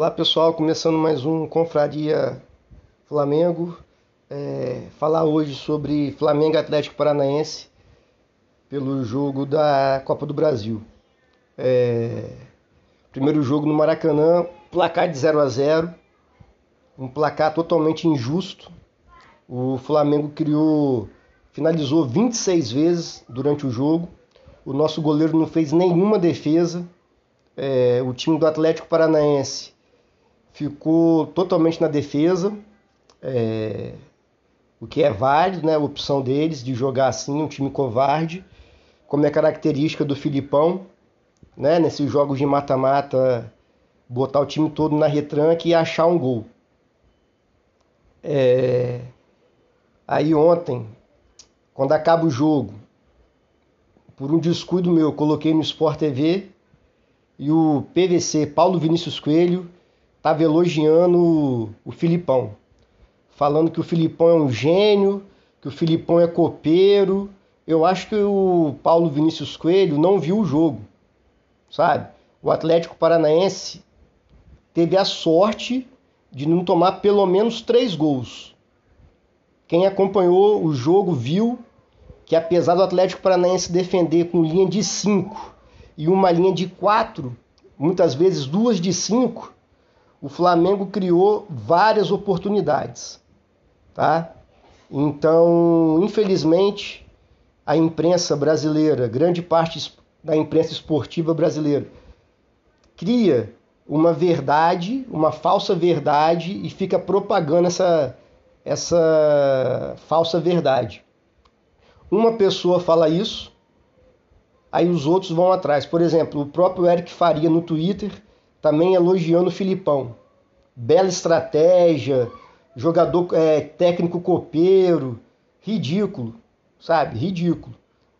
Olá pessoal, começando mais um Confraria Flamengo. É, falar hoje sobre Flamengo Atlético Paranaense pelo jogo da Copa do Brasil. É, primeiro jogo no Maracanã, placar de 0 a 0 um placar totalmente injusto. O Flamengo criou, finalizou 26 vezes durante o jogo. O nosso goleiro não fez nenhuma defesa. É, o time do Atlético Paranaense ficou totalmente na defesa, é, o que é válido, né, a opção deles de jogar assim, um time covarde, como é característica do Filipão, né, nesses jogos de mata-mata, botar o time todo na retranca e achar um gol. É, aí ontem, quando acaba o jogo, por um descuido meu, coloquei no Sport TV e o PVC Paulo Vinícius Coelho estava elogiando o Filipão, falando que o Filipão é um gênio, que o Filipão é copeiro. Eu acho que o Paulo Vinícius Coelho não viu o jogo, sabe? O Atlético Paranaense teve a sorte de não tomar pelo menos três gols. Quem acompanhou o jogo viu que apesar do Atlético Paranaense defender com linha de cinco e uma linha de quatro, muitas vezes duas de cinco, o Flamengo criou várias oportunidades, tá? Então, infelizmente, a imprensa brasileira, grande parte da imprensa esportiva brasileira, cria uma verdade, uma falsa verdade e fica propagando essa, essa falsa verdade. Uma pessoa fala isso, aí os outros vão atrás. Por exemplo, o próprio Eric Faria no Twitter também elogiando o Filipão. Bela estratégia, jogador é, técnico copeiro, ridículo, sabe? Ridículo.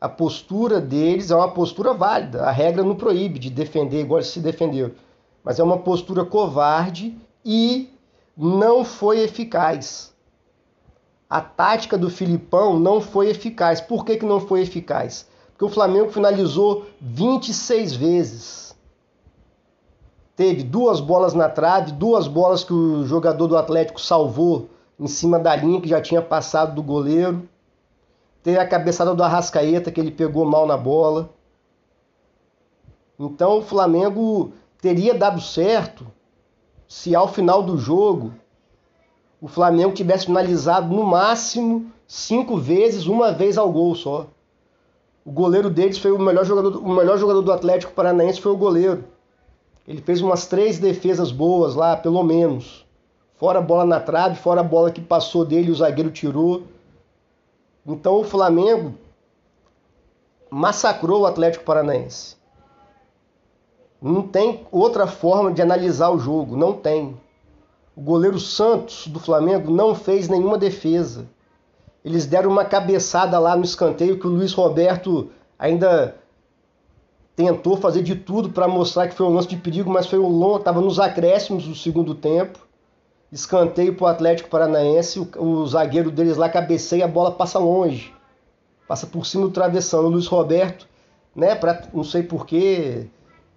A postura deles é uma postura válida. A regra não proíbe de defender igual se defenderam. Mas é uma postura covarde e não foi eficaz. A tática do Filipão não foi eficaz. Por que, que não foi eficaz? Porque o Flamengo finalizou 26 vezes teve duas bolas na trave, duas bolas que o jogador do Atlético salvou em cima da linha que já tinha passado do goleiro. Teve a cabeçada do Arrascaeta que ele pegou mal na bola. Então o Flamengo teria dado certo se ao final do jogo o Flamengo tivesse finalizado no máximo cinco vezes, uma vez ao gol só. O goleiro deles foi o melhor jogador, o melhor jogador do Atlético Paranaense foi o goleiro. Ele fez umas três defesas boas lá, pelo menos. Fora a bola na trave, fora a bola que passou dele o zagueiro tirou. Então o Flamengo massacrou o Atlético Paranaense. Não tem outra forma de analisar o jogo, não tem. O goleiro Santos do Flamengo não fez nenhuma defesa. Eles deram uma cabeçada lá no escanteio que o Luiz Roberto ainda tentou fazer de tudo para mostrar que foi um lance de perigo, mas foi um longo, estava nos acréscimos do segundo tempo. Escanteio para o Atlético Paranaense, o, o, zagueiro deles lá cabeceia, a bola passa longe. Passa por cima do travessão. O Luiz Roberto, né, pra, não sei porquê,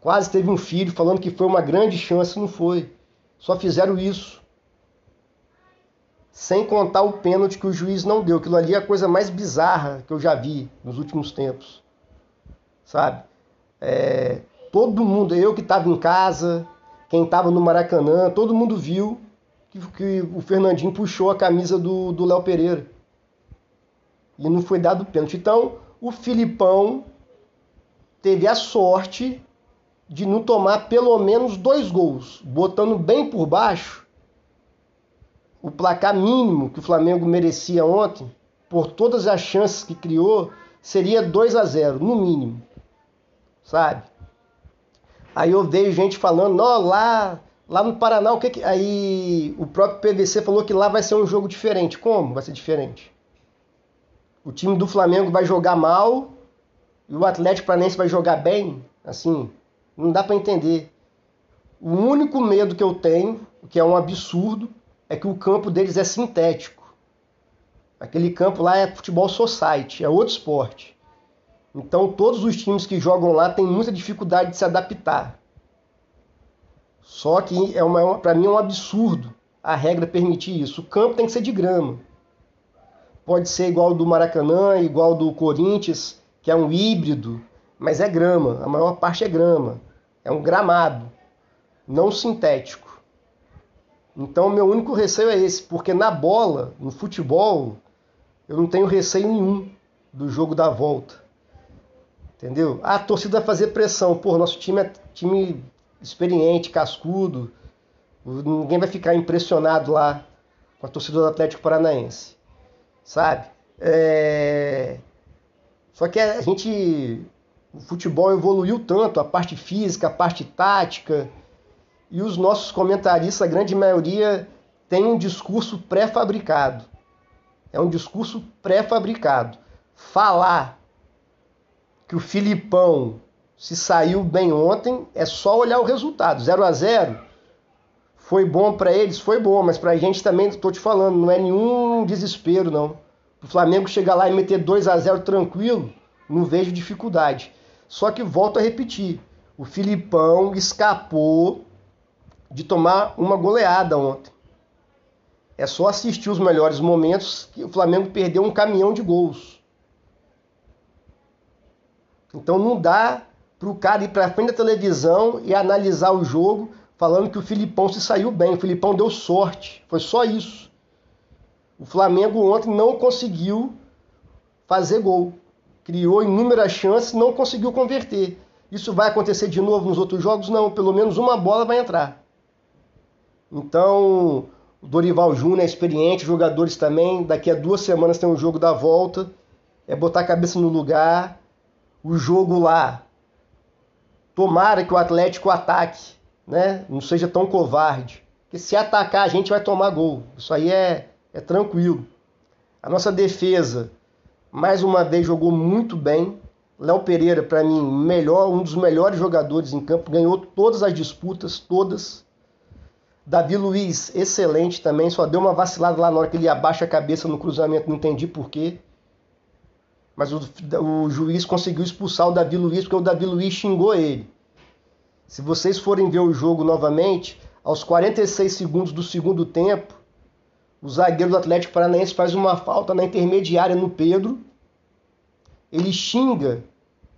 quase teve um filho falando que foi uma grande chance, não foi. Só fizeram isso. Sem contar o pênalti que o juiz não deu. Aquilo ali é a coisa mais bizarra que eu já vi nos últimos tempos. Sabe? É, todo mundo, eu que estava em casa, quem estava no Maracanã, todo mundo viu que, que, o Fernandinho puxou a camisa do Léo Pereira. E não foi dado pênalti. Então, o Filipão teve a sorte de não tomar pelo menos dois gols, botando bem por baixo o placar mínimo que o Flamengo merecia ontem, por todas as chances que criou, seria 2 a 0 no mínimo sabe? Aí eu vejo gente falando, não, lá, lá no Paraná, o que, que Aí o próprio PVC falou que lá vai ser um jogo diferente. Como vai ser diferente? O time do Flamengo vai jogar mal e o Atlético Paranaense vai jogar bem? Assim, não dá para entender. O único medo que eu tenho, que é um absurdo, é que o campo deles é sintético. Aquele campo lá é futebol society, é outro esporte. Então todos os times que jogam lá têm muita dificuldade de se adaptar. Só que é uma, para mim é um absurdo a regra permitir isso. O campo tem que ser de grama. Pode ser igual do Maracanã, igual do Corinthians, que é um híbrido, mas é grama. A maior parte é grama. É um gramado, não sintético. Então, meu único receio é esse, porque na bola, no futebol, eu não tenho receio nenhum do jogo da volta. Entendeu? A torcida vai fazer pressão. Pô, nosso time é time experiente, cascudo. Ninguém vai ficar impressionado lá com a torcida do Atlético Paranaense. Sabe? É... Só que a gente. O futebol evoluiu tanto, a parte física, a parte tática, e os nossos comentaristas, a grande maioria, tem um discurso pré-fabricado. É um discurso pré-fabricado. Falar que o Filipão se saiu bem ontem, é só olhar o resultado. 0 a 0 foi bom para eles? Foi bom, mas para a gente também, estou te falando, não é nenhum desespero, não. O Flamengo chegar lá e meter 2 a 0 tranquilo, não vejo dificuldade. Só que volto a repetir, o Filipão escapou de tomar uma goleada ontem. É só assistir os melhores momentos que o Flamengo perdeu um caminhão de gols. Então não dá para o cara ir para frente da televisão e analisar o jogo falando que o Filipão se saiu bem. O Filipão deu sorte. Foi só isso. O Flamengo ontem não conseguiu fazer gol. Criou inúmeras chances, não conseguiu converter. Isso vai acontecer de novo nos outros jogos? Não, pelo menos uma bola vai entrar. Então, o Dorival Júnior é experiente, jogadores também. Daqui a duas semanas tem um jogo da volta. É botar a cabeça no lugar. O jogo lá. Tomara que o Atlético ataque, né? Não seja tão covarde. Porque se atacar, a gente vai tomar gol. Isso aí é, é tranquilo. A nossa defesa, mais uma vez, jogou muito bem. Léo Pereira, para mim, melhor, um dos melhores jogadores em campo, ganhou todas as disputas, todas. Davi Luiz, excelente também, só deu uma vacilada lá na hora que ele abaixa a cabeça no cruzamento, não entendi porquê. Mas o, o juiz conseguiu expulsar o Davi Luiz porque o Davi Luiz xingou ele. Se vocês forem ver o jogo novamente, aos 46 segundos do segundo tempo, o zagueiro do Atlético Paranaense faz uma falta na intermediária no Pedro. Ele xinga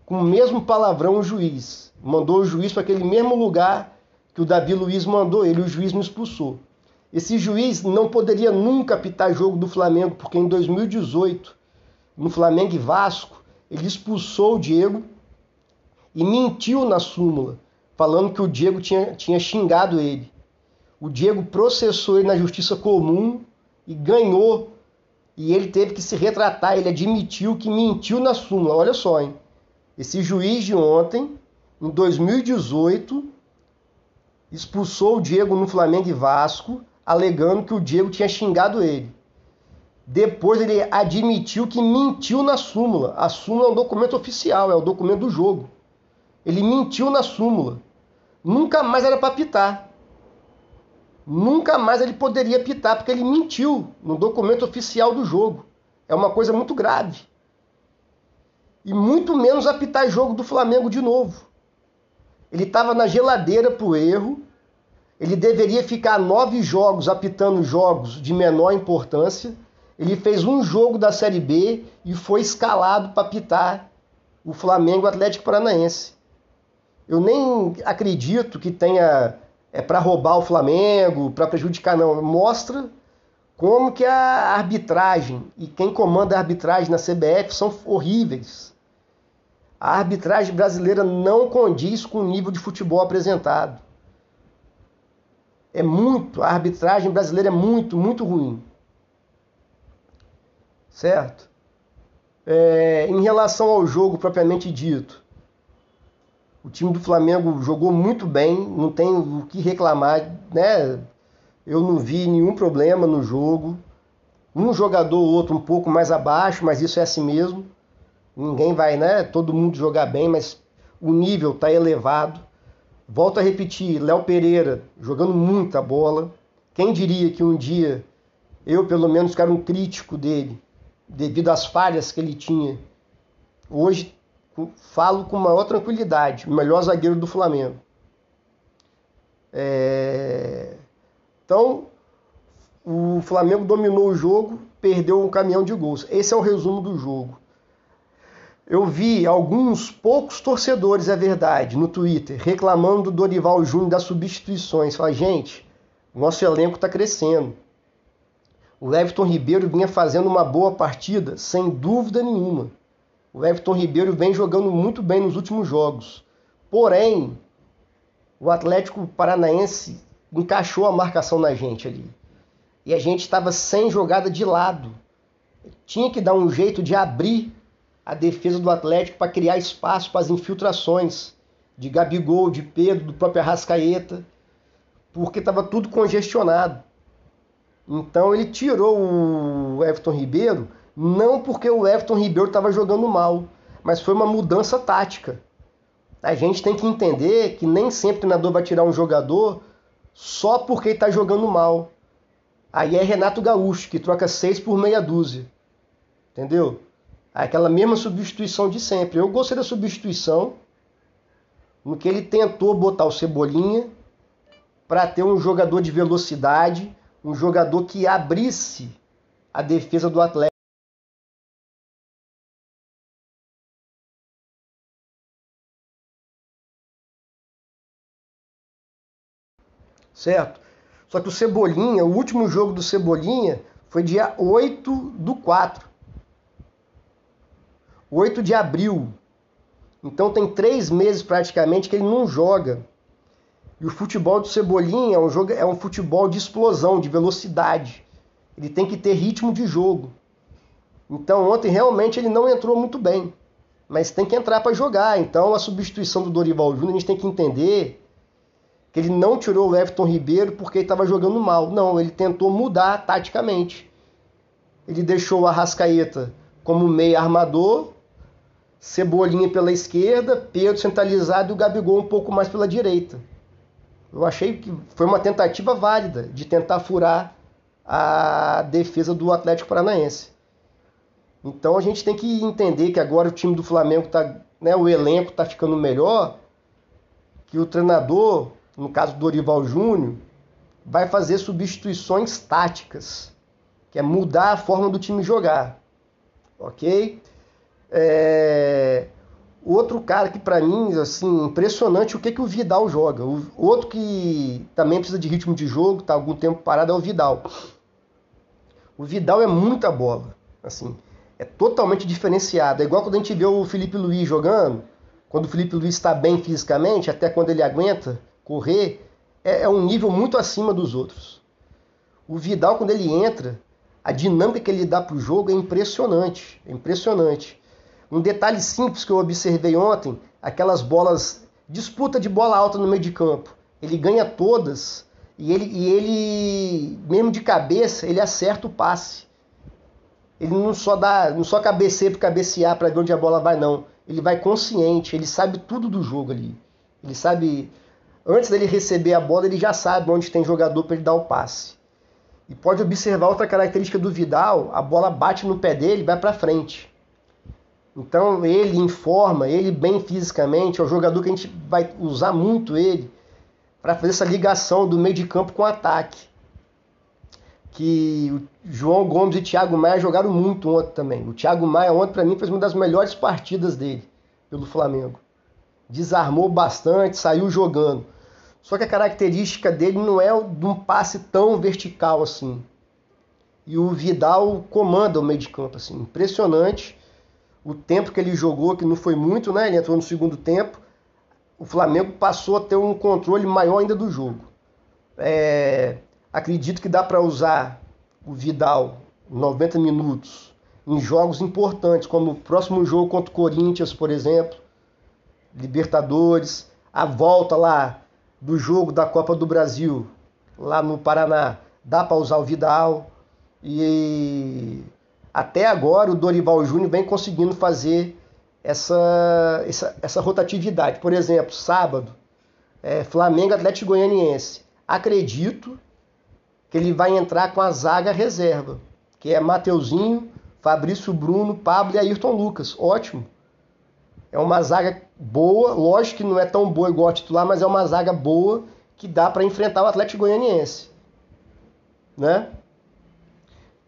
com o mesmo palavrão o juiz. Mandou o juiz para aquele mesmo lugar que o Davi Luiz mandou ele, o juiz não expulsou. Esse juiz não poderia nunca apitar jogo do Flamengo, porque em 2018, no Flamengo e Vasco, ele expulsou o Diego e mentiu na súmula, falando que o Diego tinha, tinha xingado ele. O Diego processou ele na justiça comum e ganhou. E ele teve que se retratar, ele admitiu que mentiu na súmula. Olha só, hein? Esse juiz de ontem, em 2018, expulsou o Diego no Flamengo e Vasco, alegando que o Diego tinha xingado ele. Depois ele admitiu que mentiu na súmula. A súmula é um documento oficial, é o documento do jogo. Ele mentiu na súmula. Nunca mais era para pitar. Nunca mais ele poderia pitar, porque ele mentiu no documento oficial do jogo. É uma coisa muito grave. E muito menos apitar jogo do Flamengo de novo. Ele estava na geladeira o erro. Ele deveria ficar nove jogos apitando jogos de menor importância. Ele fez um jogo da Série B e foi escalado para apitar o Flamengo Atlético Paranaense. Eu nem acredito que tenha é para roubar o Flamengo, para prejudicar não. Mostra como que a arbitragem e quem comanda a arbitragem na CBF são horríveis. A arbitragem brasileira não condiz com o nível de futebol apresentado. É muito, a arbitragem brasileira é muito, muito ruim. Certo? É, em relação ao jogo propriamente dito, o time do Flamengo jogou muito bem, não tem o que reclamar, né? Eu não vi nenhum problema no jogo. Um jogador ou outro um pouco mais abaixo, mas isso é assim mesmo. Ninguém vai, né? Todo mundo jogar bem, mas o nível está elevado. Volto a repetir, Léo Pereira jogando muita bola. Quem diria que um dia eu, pelo menos, que um crítico dele, devido às falhas que ele tinha, hoje falo com maior tranquilidade, o melhor zagueiro do Flamengo. É, Então, o Flamengo dominou o jogo, perdeu um caminhão de gols. Esse é o resumo do jogo. Eu vi alguns poucos torcedores, é verdade, no Twitter, reclamando do Dorival Júnior das substituições. Fala, gente, nosso elenco está crescendo. O Everton Ribeiro vinha fazendo uma boa partida, sem dúvida nenhuma. O Everton Ribeiro vem jogando muito bem nos últimos jogos. Porém, o Atlético Paranaense encaixou a marcação na gente ali. E a gente estava sem jogada de lado. Tinha que dar um jeito de abrir a defesa do Atlético para criar espaço para as infiltrações de Gabigol, de Pedro, do próprio Arrascaeta, porque estava tudo congestionado. Então ele tirou o Everton Ribeiro, não porque o Everton Ribeiro estava jogando mal, mas foi uma mudança tática. A gente tem que entender que nem sempre o treinador vai tirar um jogador só porque está jogando mal. Aí é Renato Gaúcho, que troca seis por meia dúzia. Entendeu? Aquela mesma substituição de sempre. Eu gostei da substituição no que ele tentou botar o Cebolinha para ter um jogador de velocidade, um jogador que abrisse a defesa do Atlético. certo? Só que o Cebolinha, o último jogo do Cebolinha foi dia 8 do 4. 8 de abril. Então tem três meses praticamente que ele não joga. E o futebol do Cebolinha é um, jogo, é um futebol de explosão, de velocidade. Ele tem que ter ritmo de jogo. Então ontem realmente ele não entrou muito bem. Mas tem que entrar para jogar. Então a substituição do Dorival Júnior a gente tem que entender que ele não tirou o Everton Ribeiro porque ele estava jogando mal. Não, ele tentou mudar taticamente. Ele deixou o Arrascaeta como meio armador, Cebolinha pela esquerda, Pedro centralizado e o Gabigol um pouco mais pela direita. Eu achei que foi uma tentativa válida de tentar furar a defesa do Atlético Paranaense. Então a gente tem que entender que agora o time do Flamengo está, né, o elenco está ficando melhor, que o treinador no caso do Dorival Júnior, vai fazer substituições táticas, que é mudar a forma do time jogar, ok? É... Outro cara que para mim, assim, impressionante o que, que o Vidal joga. O outro que também precisa de ritmo de jogo, tá algum tempo parado, é o Vidal. O Vidal é muita bola, assim, é totalmente diferenciado. É igual quando a gente vê o Felipe Luiz jogando, quando o Felipe Luiz está bem fisicamente, até quando ele aguenta, correr é, é um nível muito acima dos outros. O Vidal, quando ele entra, a dinâmica que ele dá para o jogo é impressionante. É impressionante. Um detalhe simples que eu observei ontem, aquelas bolas, disputa de bola alta no meio de campo. Ele ganha todas e ele, e ele mesmo de cabeça, ele acerta o passe. Ele não só dá, não só cabeceia para cabecear para ver onde a bola vai, não. Ele vai consciente, ele sabe tudo do jogo ali. Ele sabe antes dele receber a bola, ele já sabe onde tem jogador para ele dar o passe. E pode observar outra característica do Vidal, a bola bate no pé dele vai para frente. Então ele informa, ele bem fisicamente, é o jogador que a gente vai usar muito ele para fazer essa ligação do meio de campo com o ataque. Que o João Gomes e Thiago Maia jogaram muito ontem também. O Thiago Maia ontem para mim fez uma das melhores partidas dele pelo Flamengo desarmou bastante, saiu jogando. Só que a característica dele não é de um passe tão vertical assim. E o Vidal comanda o meio de campo, assim, impressionante. O tempo que ele jogou, que não foi muito, né? Ele entrou no segundo tempo. O Flamengo passou a ter um controle maior ainda do jogo. É, acredito que dá para usar o Vidal 90 minutos em jogos importantes, como o próximo jogo contra o Corinthians, por exemplo Libertadores, a volta lá do jogo da Copa do Brasil, lá no Paraná, dá para usar o Vidal. E até agora o Dorival Júnior vem conseguindo fazer essa, essa, essa rotatividade. Por exemplo, sábado, é, Flamengo Atlético Goianiense. Acredito que ele vai entrar com a zaga reserva, que é Mateuzinho, Fabrício Bruno, Pablo e Ayrton Lucas. Ótimo. É uma zaga boa, lógico que não é tão boa igual a titular, mas é uma zaga boa que dá para enfrentar o Atlético Goianiense. né?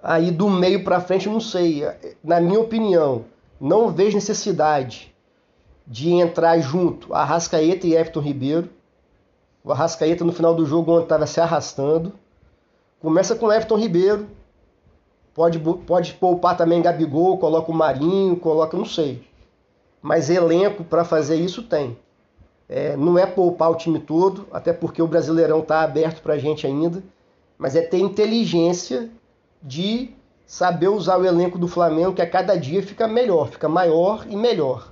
Aí do meio para frente, não sei. Na minha opinião, não vejo necessidade de entrar junto Arrascaeta e Everton Ribeiro. O Arrascaeta no final do jogo ontem estava se arrastando. Começa com Everton Ribeiro. Pode, pode poupar também Gabigol, coloca o Marinho, coloca, não sei. Mas elenco para fazer isso tem. É, não é poupar o time todo, até porque o Brasileirão está aberto para a gente ainda. Mas é ter inteligência de saber usar o elenco do Flamengo, que a cada dia fica melhor, fica maior e melhor.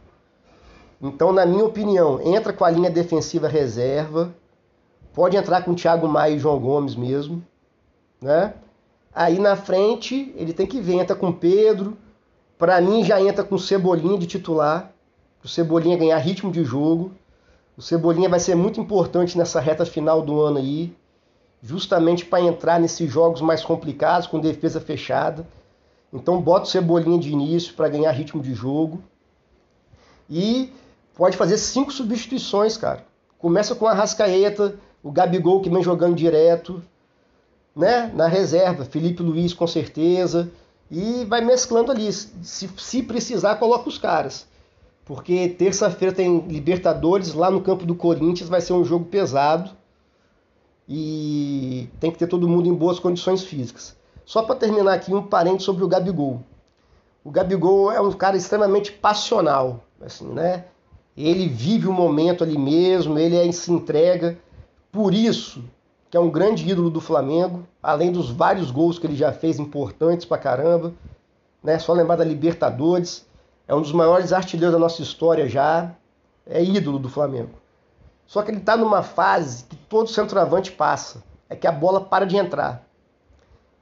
Então, na minha opinião, entra com a linha defensiva reserva, pode entrar com o Thiago Maia e João Gomes mesmo, né? Aí na frente, ele tem que ver, entra com Pedro, para mim já entra com Cebolinha de titular, o Cebolinha ganhar ritmo de jogo. O Cebolinha vai ser muito importante nessa reta final do ano aí justamente para entrar nesses jogos mais complicados, com defesa fechada. Então bota o Cebolinha de início para ganhar ritmo de jogo. E pode fazer cinco substituições, cara. Começa com a Rascaeta, o Gabigol que vem jogando direto, né? Na reserva, Felipe Luiz com certeza. E vai mesclando ali. Se, se precisar, coloca os caras. Porque terça-feira tem Libertadores lá no campo do Corinthians, vai ser um jogo pesado e tem que ter todo mundo em boas condições físicas. Só para terminar aqui um parente sobre o Gabigol. O Gabigol é um cara extremamente passional, assim, né? Ele vive o momento ali mesmo, ele é, se entrega. Por isso que é um grande ídolo do Flamengo, além dos vários gols que ele já fez importantes pra caramba, né? Só lembrar da Libertadores, é um dos maiores artilheiros da nossa história já, é ídolo do Flamengo. Só que ele está numa fase que todo centroavante passa, é que a bola para de entrar.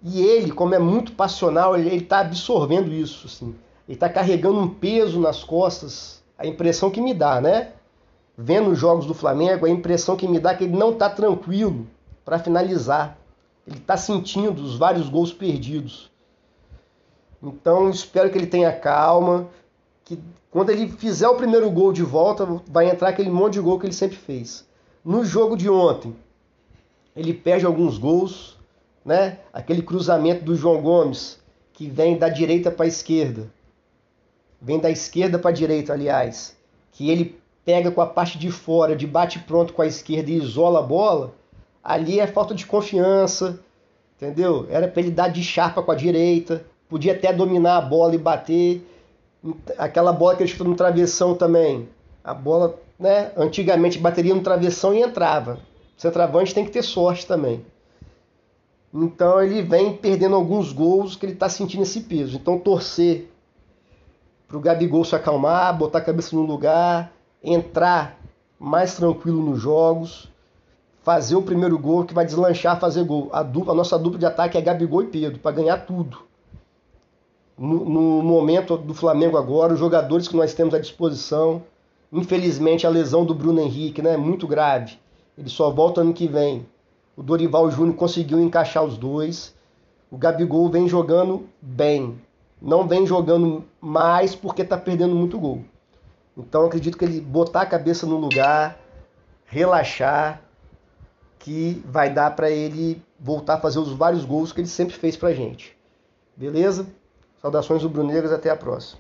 E ele, como é muito passional, ele está absorvendo isso. Assim. Ele está carregando um peso nas costas. A impressão que me dá, né? Vendo os jogos do Flamengo, a impressão que me dá é que ele não está tranquilo para finalizar. Ele está sentindo os vários gols perdidos. Então espero que ele tenha calma, que quando ele fizer o primeiro gol de volta, vai entrar aquele monte de gol que ele sempre fez. No jogo de ontem, ele perde alguns gols, né? Aquele cruzamento do João Gomes, que vem da direita para a esquerda. Vem da esquerda para a direita, aliás. Que ele pega com a parte de fora, de bate pronto com a esquerda e isola a bola. Ali é falta de confiança, entendeu? Era para ele dar de charpa com a direita, podia até dominar a bola e bater aquela bola que ele chuta no travessão também. A bola, né, antigamente bateria no travessão e entrava. O centroavante tem que ter sorte também. Então ele vem perdendo alguns gols que ele está sentindo esse peso. Então torcer para o Gabigol se acalmar, botar a cabeça no lugar, entrar mais tranquilo nos jogos, fazer o primeiro gol que vai deslanchar, fazer gol. A, dupla, a nossa dupla de ataque é Gabigol e Pedro, para ganhar tudo no, no, momento do Flamengo agora, os jogadores que nós temos à disposição. Infelizmente, a lesão do Bruno Henrique né, é muito grave. Ele só volta ano que vem. O Dorival Júnior conseguiu encaixar os dois. O Gabigol vem jogando bem. Não vem jogando mais porque está perdendo muito gol. Então acredito que ele botar a cabeça no lugar, relaxar, que vai dar para ele voltar a fazer os vários gols que ele sempre fez pra gente. Beleza? Saudações rubro-negras, até a próxima.